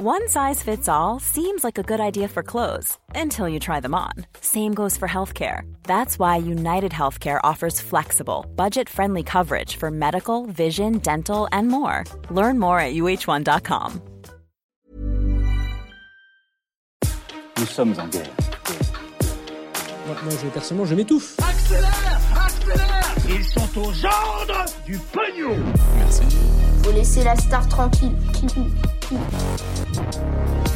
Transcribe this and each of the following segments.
One size fits all seems like a good idea for clothes until you try them on. Same goes for healthcare. That's why United Healthcare offers flexible, budget friendly coverage for medical, vision, dental, and more. Learn more at uh1.com. Nous sommes en guerre. Moi, moi, je, personnellement, je m'étouffe. Accélère Accélère Ils sont aux ordres du pognon Faut laisser la star tranquille. Mm-hmm.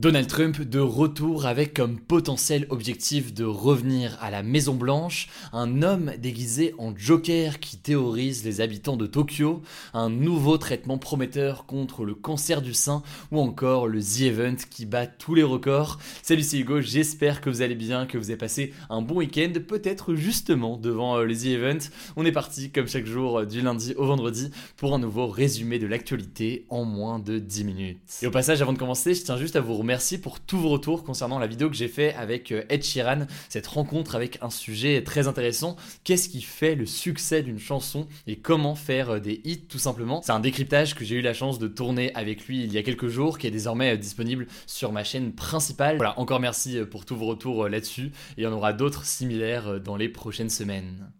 Donald Trump de retour avec comme potentiel objectif de revenir à la Maison Blanche, un homme déguisé en Joker qui théorise les habitants de Tokyo, un nouveau traitement prometteur contre le cancer du sein ou encore le The Event qui bat tous les records. Salut c'est Hugo, j'espère que vous allez bien, que vous avez passé un bon week-end, peut-être justement devant euh, le The Event. On est parti comme chaque jour euh, du lundi au vendredi pour un nouveau résumé de l'actualité en moins de 10 minutes. Et au passage avant de commencer, je tiens juste à vous remercier merci pour tous vos retours concernant la vidéo que j'ai fait avec euh, Ed Sheeran, cette rencontre avec un sujet très intéressant. Qu'est-ce qui fait le succès d'une chanson et comment faire euh, des hits tout simplement? C'est un décryptage que j'ai eu la chance de tourner avec lui il y a quelques jours, qui est désormais euh, disponible sur ma chaîne principale. Voilà, encore merci pour tous vos retours là-dessus et il y en aura d'autres similaires dans les prochaines semaines.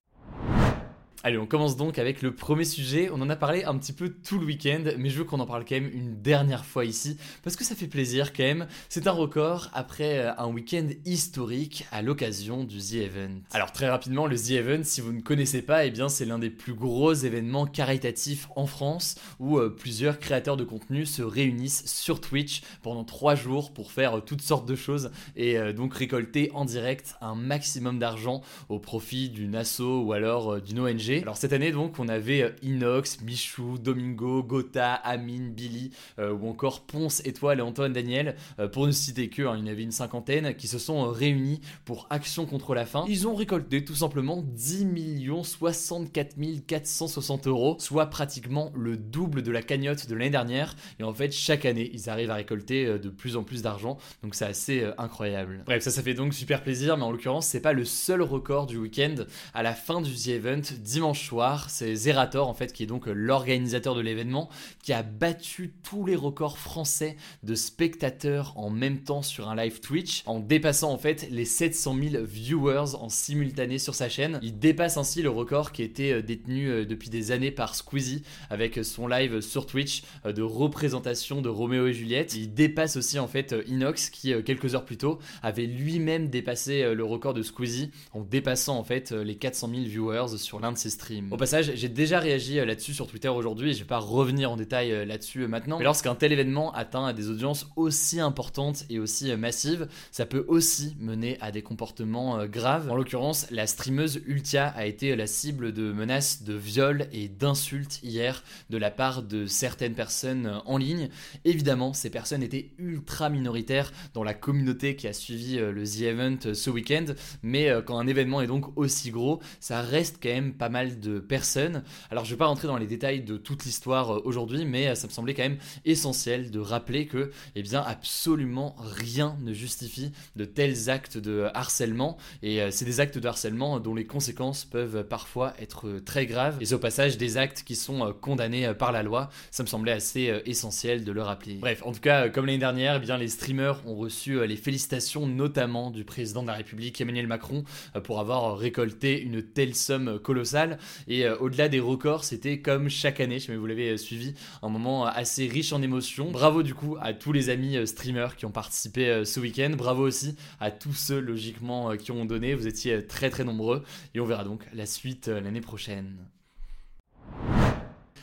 Allez, on commence donc avec le premier sujet. On en a parlé un petit peu tout le week-end, mais je veux qu'on en parle quand même une dernière fois ici, parce que ça fait plaisir quand même. C'est un record après euh, un week-end historique à l'occasion du The Event. Alors très rapidement, le The Event, si vous ne connaissez pas, eh bien c'est l'un des plus gros événements caritatifs en France, où euh, plusieurs créateurs de contenu se réunissent sur Twitch pendant trois jours pour faire euh, toutes sortes de choses et donc récolter en direct un maximum d'argent au profit d'une asso ou alors d'une ONG alors cette année donc on avait euh, Inox, Michou, Domingo, Gotha, Amine, Billy euh, ou encore Ponce, Étoile et Antoine Daniel euh, pour ne citer que, hein, il y en avait une cinquantaine qui se sont réunis pour Action contre la faim. Ils ont récolté tout simplement 10 64 460 euros, soit pratiquement le double de la cagnotte de l'année dernière. Et en fait chaque année ils arrivent à récolter de plus en plus d'argent, donc c'est assez incroyable. Bref ça ça fait donc super plaisir, mais en l'occurrence c'est pas le seul record du week-end. À la fin du The Event, dimanche soir. C'est Zerator, en fait, qui est donc l'organisateur de l'événement, qui a battu tous les records français de spectateurs en même temps sur un live Twitch, en dépassant en fait les 700 000 viewers en simultané sur sa chaîne. Il dépasse ainsi le record qui était euh, détenu euh, depuis des années par Squeezie avec son live sur Twitch euh, de représentation de Roméo et Juliette. Il dépasse aussi en fait Inox qui quelques heures plus tôt avait lui-même dépassé le record de Squeezie en dépassant en fait les 400 000 viewers sur l'un de ses streams. Au passage, j'ai déjà réagi euh, là-dessus sur Twitter aujourd'hui et je vais pas revenir en détail euh, là-dessus euh, maintenant. Mais lorsqu'un tel événement atteint des audiences aussi importantes et aussi massives, ça peut aussi mener à des comportements graves. En l'occurrence, la streameuse Ultia a été la cible de menaces de viol et d'insultes hier de la part de certaines personnes en ligne. Évidemment, ces personnes étaient ultra minoritaires dans la communauté qui a suivi le The Event ce week-end, mais quand un événement est donc aussi gros, ça reste quand même pas mal de personnes. Alors je vais pas rentrer dans les détails de toute l'histoire euh, aujourd'hui, mais euh, ça me semblait quand même essentiel de rappeler que, eh bien, absolument rien ne justifie de tels actes de harcèlement. Et euh, c'est des actes de harcèlement dont les conséquences peuvent parfois être très graves. Et au passage des actes qui sont condamnés par la loi. Ça me semblait assez essentiel de le rappeler. Bref, en tout cas, comme l'année dernière, eh bien, les streamers ont reçu les félicitations notamment du président de la République Emmanuel Macron pour avoir récolté une telle somme colossale. Et euh, au-delà des records, c'était comme chaque année, je sais pas si vous l'avez euh, suivi, un moment assez riche en émotions. Bravo du coup à tous les amis euh, streamers qui ont participé ce week-end. Bravo aussi à tous ceux logiquement qui ont donné. Vous étiez très très nombreux. Et on verra donc la suite l'année prochaine.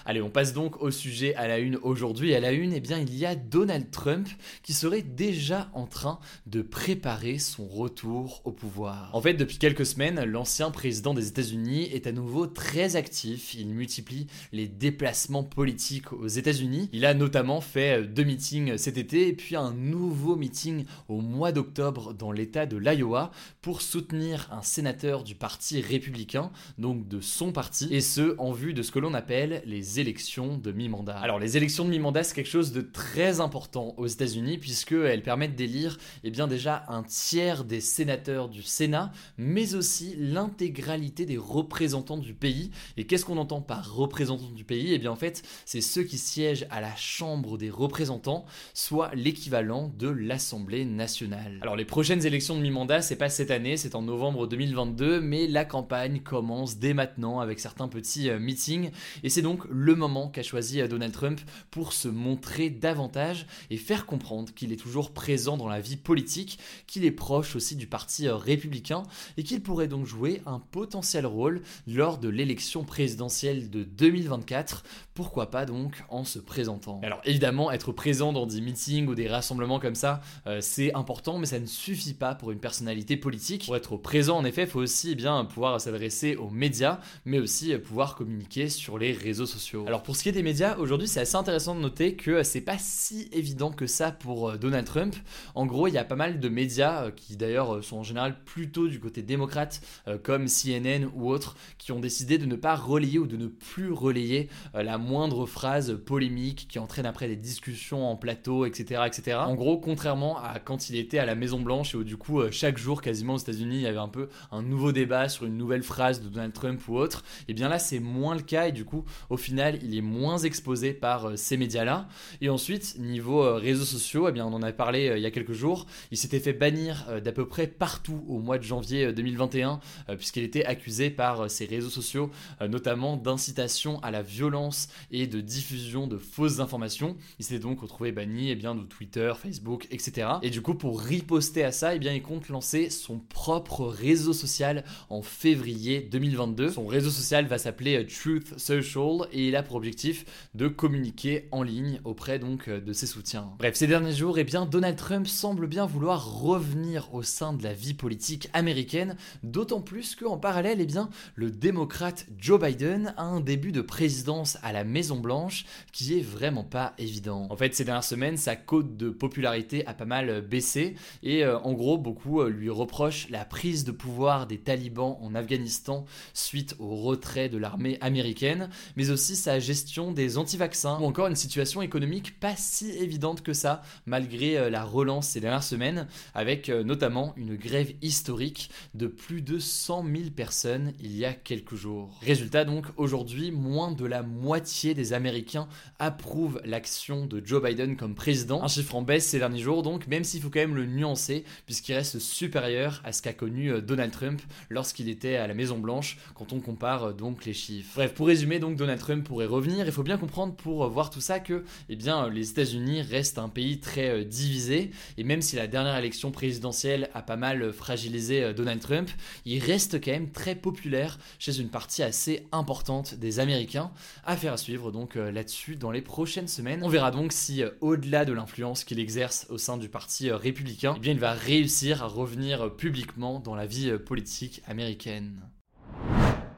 Allez, on passe donc au sujet à la une aujourd'hui. À la une, eh bien, il y a Donald Trump qui serait déjà en train de préparer son retour au pouvoir. En fait, depuis quelques semaines, l'ancien président des États-Unis est à nouveau très actif. Il multiplie les déplacements politiques aux États-Unis. Il a notamment fait deux meetings cet été et puis un nouveau meeting au mois d'octobre dans l'État de l'Iowa pour soutenir un sénateur du Parti républicain, donc de son parti, et ce en vue de ce que l'on appelle les élections de mi-mandat. Alors les élections de mi-mandat c'est quelque chose de très important aux États-Unis puisqu'elles permettent d'élire eh bien déjà un tiers des sénateurs du Sénat, mais aussi l'intégralité des représentants du pays. Et qu'est-ce qu'on entend par représentants du pays? Eh bien en fait c'est ceux qui siègent à la Chambre des représentants, soit l'équivalent de l'Assemblée nationale. Alors les prochaines élections de mi-mandat c'est pas cette année, c'est en novembre 2022, mais la campagne commence dès maintenant avec certains petits euh, meetings et c'est donc le moment qu'a choisi euh, Donald Trump pour se montrer davantage et faire comprendre qu'il est toujours présent dans la vie politique, qu'il est proche aussi du parti euh, républicain et qu'il pourrait donc jouer un potentiel rôle lors de l'élection présidentielle de 2024. Pourquoi pas donc en se présentant? Alors évidemment, être présent dans des meetings ou des rassemblements comme ça, c'est important, mais ça ne suffit pas pour une personnalité politique. Pour être présent, en effet, il faut aussi eh bien pouvoir s'adresser aux médias, mais aussi pouvoir communiquer sur les réseaux sociaux. Alors pour ce qui est des médias, aujourd'hui c'est assez intéressant de noter que c'est pas si évident que ça pour euh, Donald Trump. En gros, il y a pas mal de médias euh, qui d'ailleurs euh, sont en général plutôt du côté démocrate, comme CNN ou autres, qui ont décidé de ne pas relayer ou de ne plus relayer la moindre phrase polémique qui entraîne après des discussions en plateau, etc., etc. En gros, contrairement à quand il était à la Maison Blanche et où du coup chaque jour quasiment aux États-Unis il y avait un peu un nouveau débat sur une nouvelle phrase de Donald Trump ou autre, et eh bien là c'est moins le cas et du coup au final il est moins exposé par euh, ces médias-là. Et ensuite niveau euh, réseaux sociaux, eh bien on en a parlé euh, il y a quelques jours, il s'était fait bannir d'à peu près partout au mois de janvier 2021 puisqu'il était accusé par ses réseaux sociaux notamment d'incitation à la violence et de diffusion de fausses informations. Il s'était donc retrouvé banni eh bien de Twitter, Facebook, etc. Et du coup pour riposter à ça, et bien il compte lancer son propre réseau social en février 2022. Son réseau social va s'appeler Truth Social et il pour objectif de communiquer en ligne auprès donc euh, de ses soutiens. Bref, ces derniers jours, eh bien Donald Trump semble bien vouloir revenir au sein de la vie politique américaine, d'autant plus qu'en parallèle, eh bien le démocrate Joe Biden a un début de présidence à la Maison Blanche qui est vraiment pas évident. En fait, ces dernières semaines, sa cote de popularité a pas mal euh, baissé et en gros, beaucoup lui reprochent la prise de pouvoir des talibans en Afghanistan suite au retrait de l'armée américaine, mais aussi sa gestion des anti-vaccins, ou encore une situation économique pas si évidente que ça, malgré euh, la relance ces dernières semaines, avec euh, notamment une grève historique de plus de 100 000 personnes il y a quelques jours. Résultat donc, aujourd'hui, moins de la moitié des Américains approuvent l'action de Joe Biden comme président, un chiffre en baisse ces derniers jours donc, même s'il faut quand même le nuancer, puisqu'il reste supérieur à ce qu'a connu euh, Donald Trump lorsqu'il était à la Maison Blanche, quand on compare donc les chiffres. Bref, pour résumer, donc Donald Trump pourrait revenir. Il faut bien comprendre pour euh, voir tout ça que, eh bien, les États-Unis restent un pays très divisé. Et même si la dernière élection présidentielle a pas mal fragilisé Donald Trump, il reste quand même très populaire chez une partie assez importante des Américains. Affaire à suivre donc là-dessus dans les prochaines semaines. On verra donc si, au-delà de l'influence qu'il exerce au sein du parti républicain, eh bien, il va réussir à revenir publiquement dans la vie politique américaine.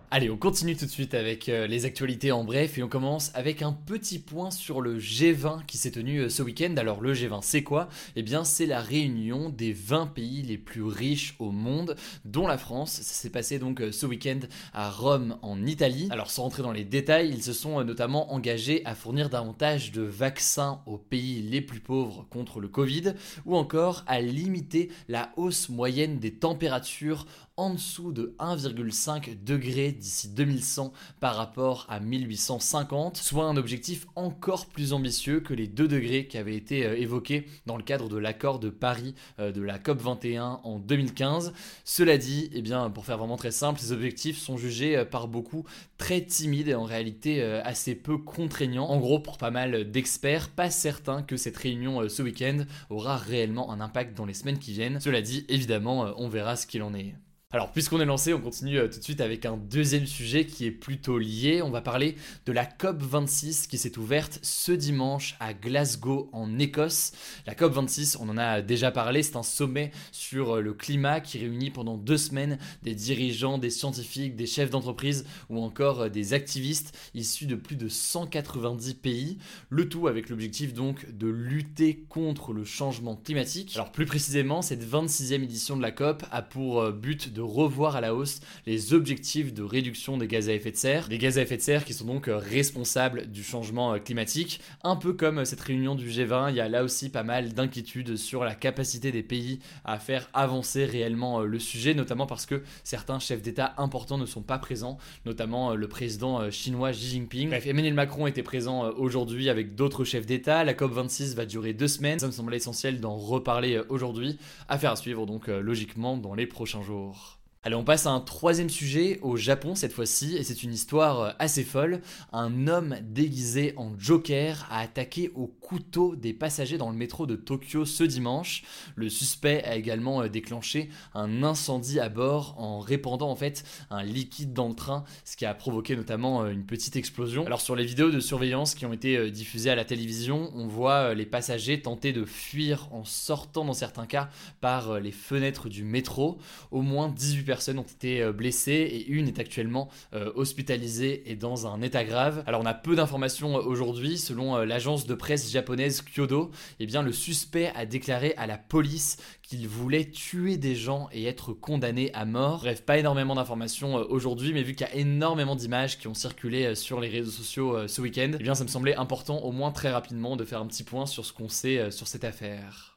Allez, on continue tout de suite avec euh, les actualités en bref et on commence avec un petit point sur le G20 qui s'est tenu euh, ce week-end. Alors le G20 c'est quoi? Eh bien c'est la réunion des 20 pays les plus riches au monde, dont la France. Ça s'est passé donc euh, ce week-end à Rome en Italie. Alors sans rentrer dans les détails, ils se sont notamment engagés à fournir davantage de vaccins aux pays les plus pauvres contre le Covid ou encore à limiter la hausse moyenne des températures en dessous de 1,5 degré d'ici 2100 par rapport à 1850, soit un objectif encore plus ambitieux que les 2 degrés qui avaient été euh, évoqués dans le cadre de l'accord de Paris euh, de la COP 21 en 2015. Cela dit, eh bien, pour faire vraiment très simple, ces objectifs sont jugés euh, par beaucoup très timides et en réalité assez peu contraignants. En gros, pour pas mal d'experts, pas certain que cette réunion ce week-end aura réellement un impact dans les semaines qui viennent. Cela dit, évidemment, on verra ce qu'il en est. Alors, puisqu'on est lancé, on continue euh, tout de suite avec un deuxième sujet qui est plutôt lié. On va parler de la COP26 qui s'est ouverte ce dimanche à Glasgow en Écosse. La COP26, on en a déjà parlé, c'est un sommet sur euh, le climat qui réunit pendant deux semaines des dirigeants, des scientifiques, des chefs d'entreprise ou encore euh, des activistes issus de plus de 190 pays. Le tout avec l'objectif donc de lutter contre le changement climatique. Alors plus précisément, cette 26e édition de la COP a pour but revoir à la hausse les objectifs de réduction des gaz à effet de serre. Les gaz à effet de serre qui sont donc responsables du changement climatique. Un peu comme cette réunion du G20, il y a là aussi pas mal d'inquiétudes sur la capacité des pays à faire avancer réellement le sujet, notamment parce que certains chefs d'État importants ne sont pas présents, notamment le président chinois Xi Jinping. Bref, Emmanuel Macron était présent aujourd'hui avec d'autres chefs d'État. La COP26 va durer deux semaines. Ça me semblait essentiel d'en reparler aujourd'hui. Affaire à suivre donc logiquement dans les prochains jours. Allez, on passe à un troisième sujet, au Japon cette fois-ci, et c'est une histoire euh, assez folle. Un homme déguisé en Joker a attaqué au couteau des passagers dans le métro de Tokyo ce dimanche. Le suspect a également euh, déclenché un incendie à bord en répandant en fait un liquide dans le train, ce qui a provoqué notamment euh, une petite explosion. Alors sur les vidéos de surveillance qui ont été diffusées à la télévision, on voit les passagers tenter de fuir en sortant dans certains cas par les fenêtres du métro. Au moins 18 personnes personnes ont été euh, blessées et une est actuellement euh, hospitalisée et dans un état grave. Alors on a peu d'informations euh, aujourd'hui. Selon l'agence de presse japonaise Kyodo, eh bien le suspect a déclaré à la police qu'il voulait tuer des gens et être condamné à mort. Bref, pas énormément d'informations aujourd'hui, mais vu qu'il y a énormément d'images qui ont circulé sur les réseaux sociaux ce week-end, eh bien ça me semblait important au moins très rapidement de faire un petit point sur ce qu'on sait sur cette affaire.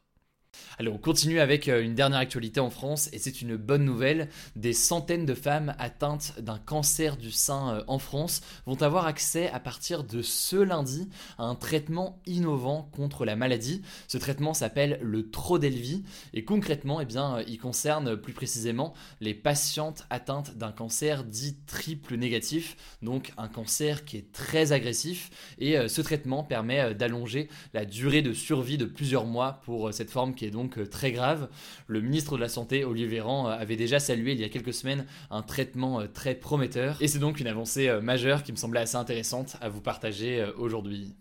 Allez, on continue avec euh, une dernière actualité en France et c'est une bonne nouvelle. Des centaines de femmes atteintes d'un cancer du sein euh, en France vont avoir accès à partir de ce lundi à un traitement innovant contre la maladie. Ce traitement s'appelle le Trodelvy et concrètement, eh bien, euh, il concerne plus précisément les patientes atteintes d'un cancer dit triple négatif, donc un cancer qui est très agressif et ce traitement permet d'allonger la durée de survie de plusieurs mois pour cette forme qui est donc euh, très grave. Le ministre de la Santé, Olivier Véran, euh, avait déjà salué il y a quelques semaines un traitement euh, très prometteur. Et c'est donc une avancée majeure qui me semblait assez intéressante à vous partager aujourd'hui.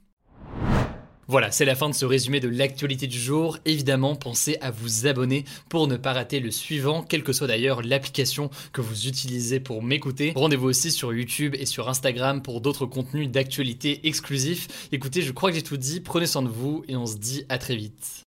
Voilà, c'est la fin de ce résumé de l'actualité du jour. Évidemment, pensez à vous abonner pour ne pas rater le suivant, quelle que soit d'ailleurs l'application que vous utilisez pour m'écouter. Rendez-vous aussi sur YouTube et sur Instagram pour d'autres contenus d'actualité exclusifs. Écoutez, je crois que j'ai tout dit, prenez soin de vous et on se dit à très vite.